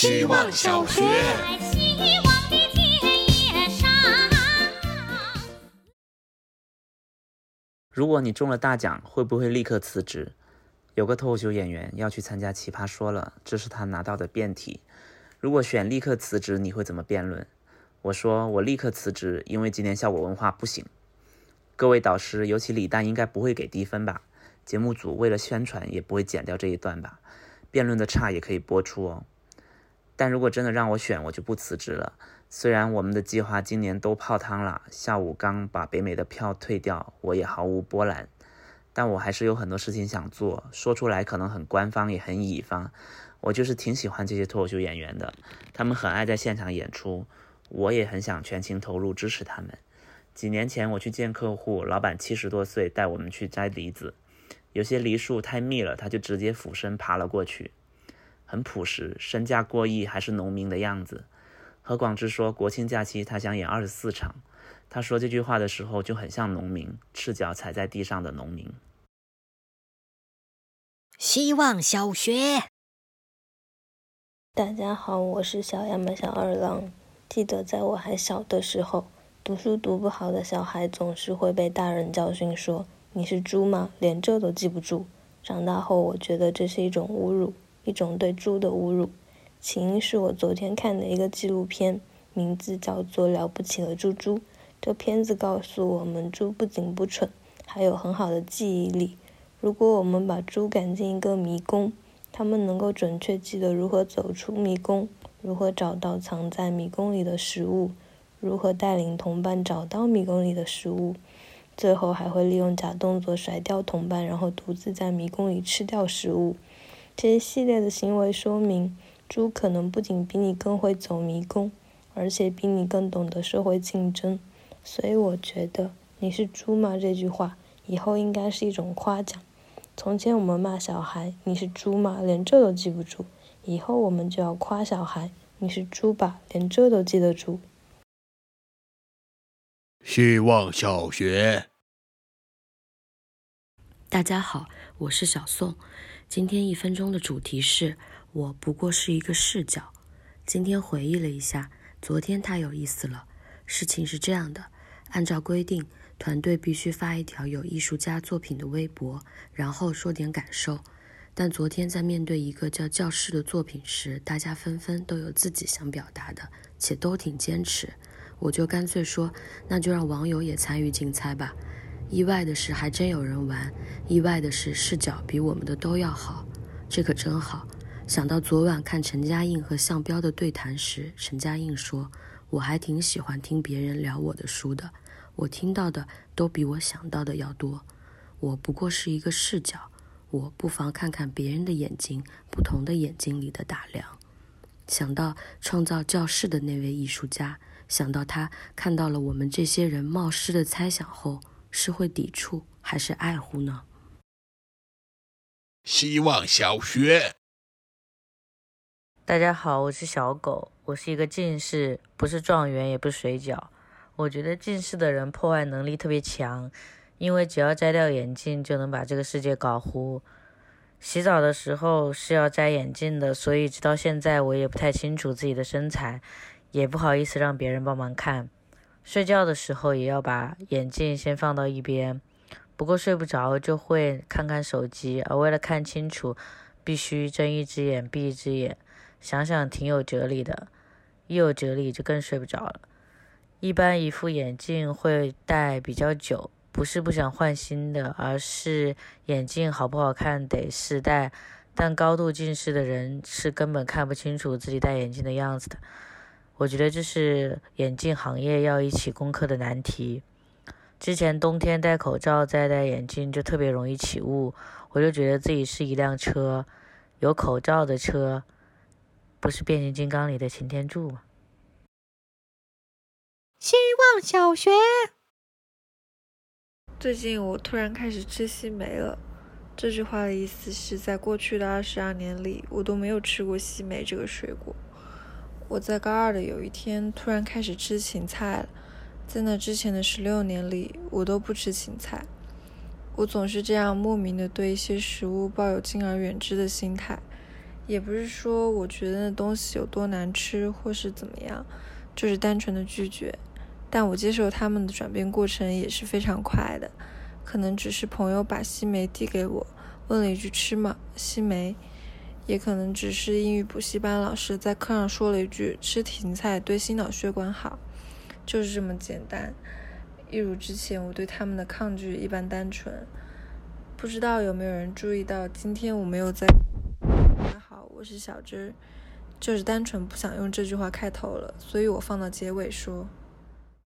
希望小学。如果你中了大奖，会不会立刻辞职？有个脱口秀演员要去参加《奇葩说》了，这是他拿到的辩题。如果选立刻辞职，你会怎么辩论？我说我立刻辞职，因为今年效果文化不行。各位导师，尤其李诞应该不会给低分吧？节目组为了宣传也不会剪掉这一段吧？辩论的差也可以播出哦。但如果真的让我选，我就不辞职了。虽然我们的计划今年都泡汤了，下午刚把北美的票退掉，我也毫无波澜。但我还是有很多事情想做，说出来可能很官方，也很乙方。我就是挺喜欢这些脱口秀演员的，他们很爱在现场演出，我也很想全情投入支持他们。几年前我去见客户，老板七十多岁，带我们去摘梨子，有些梨树太密了，他就直接俯身爬了过去，很朴实，身价过亿还是农民的样子。何广智说国庆假期他想演二十四场，他说这句话的时候就很像农民，赤脚踩在地上的农民。希望小学。大家好，我是小亚马小二郎。记得在我还小的时候，读书读不好的小孩总是会被大人教训说：“你是猪吗？连这都记不住。”长大后，我觉得这是一种侮辱，一种对猪的侮辱。起因是我昨天看的一个纪录片，名字叫做《了不起的猪猪》。这片子告诉我们，猪不仅不蠢，还有很好的记忆力。如果我们把猪赶进一个迷宫，他们能够准确记得如何走出迷宫，如何找到藏在迷宫里的食物，如何带领同伴找到迷宫里的食物，最后还会利用假动作甩掉同伴，然后独自在迷宫里吃掉食物。这一系列的行为说明，猪可能不仅比你更会走迷宫，而且比你更懂得社会竞争。所以我觉得“你是猪吗”这句话以后应该是一种夸奖。从前我们骂小孩“你是猪吗”，连这都记不住。以后我们就要夸小孩“你是猪吧”，连这都记得住。希望小学。大家好，我是小宋。今天一分钟的主题是我不过是一个视角。今天回忆了一下，昨天太有意思了。事情是这样的，按照规定。团队必须发一条有艺术家作品的微博，然后说点感受。但昨天在面对一个叫教室的作品时，大家纷纷都有自己想表达的，且都挺坚持。我就干脆说，那就让网友也参与竞猜吧。意外的是，还真有人玩。意外的是，视角比我们的都要好，这可真好。想到昨晚看陈嘉映和向彪的对谈时，陈嘉映说：“我还挺喜欢听别人聊我的书的。”我听到的都比我想到的要多，我不过是一个视角，我不妨看看别人的眼睛，不同的眼睛里的打量。想到创造教室的那位艺术家，想到他看到了我们这些人冒失的猜想后，是会抵触还是爱护呢？希望小学。大家好，我是小狗，我是一个近视，不是状元，也不是水饺。我觉得近视的人破坏能力特别强，因为只要摘掉眼镜就能把这个世界搞糊。洗澡的时候是要摘眼镜的，所以直到现在我也不太清楚自己的身材，也不好意思让别人帮忙看。睡觉的时候也要把眼镜先放到一边，不过睡不着就会看看手机，而为了看清楚，必须睁一只眼闭一只眼。想想挺有哲理的，一有哲理就更睡不着了。一般一副眼镜会戴比较久，不是不想换新的，而是眼镜好不好看得试戴。但高度近视的人是根本看不清楚自己戴眼镜的样子的。我觉得这是眼镜行业要一起攻克的难题。之前冬天戴口罩再戴眼镜就特别容易起雾，我就觉得自己是一辆车，有口罩的车，不是变形金刚里的擎天柱吗？希望小学。最近我突然开始吃西梅了。这句话的意思是在过去的二十二年里，我都没有吃过西梅这个水果。我在高二的有一天突然开始吃芹菜了。在那之前的十六年里，我都不吃芹菜。我总是这样莫名的对一些食物抱有敬而远之的心态。也不是说我觉得那东西有多难吃或是怎么样，就是单纯的拒绝。但我接受他们的转变过程也是非常快的，可能只是朋友把西梅递给我，问了一句吃吗？西梅，也可能只是英语补习班老师在课上说了一句吃芹菜对心脑血管好，就是这么简单。一如之前我对他们的抗拒一般单纯。不知道有没有人注意到，今天我没有在。大家好，我是小芝，就是单纯不想用这句话开头了，所以我放到结尾说。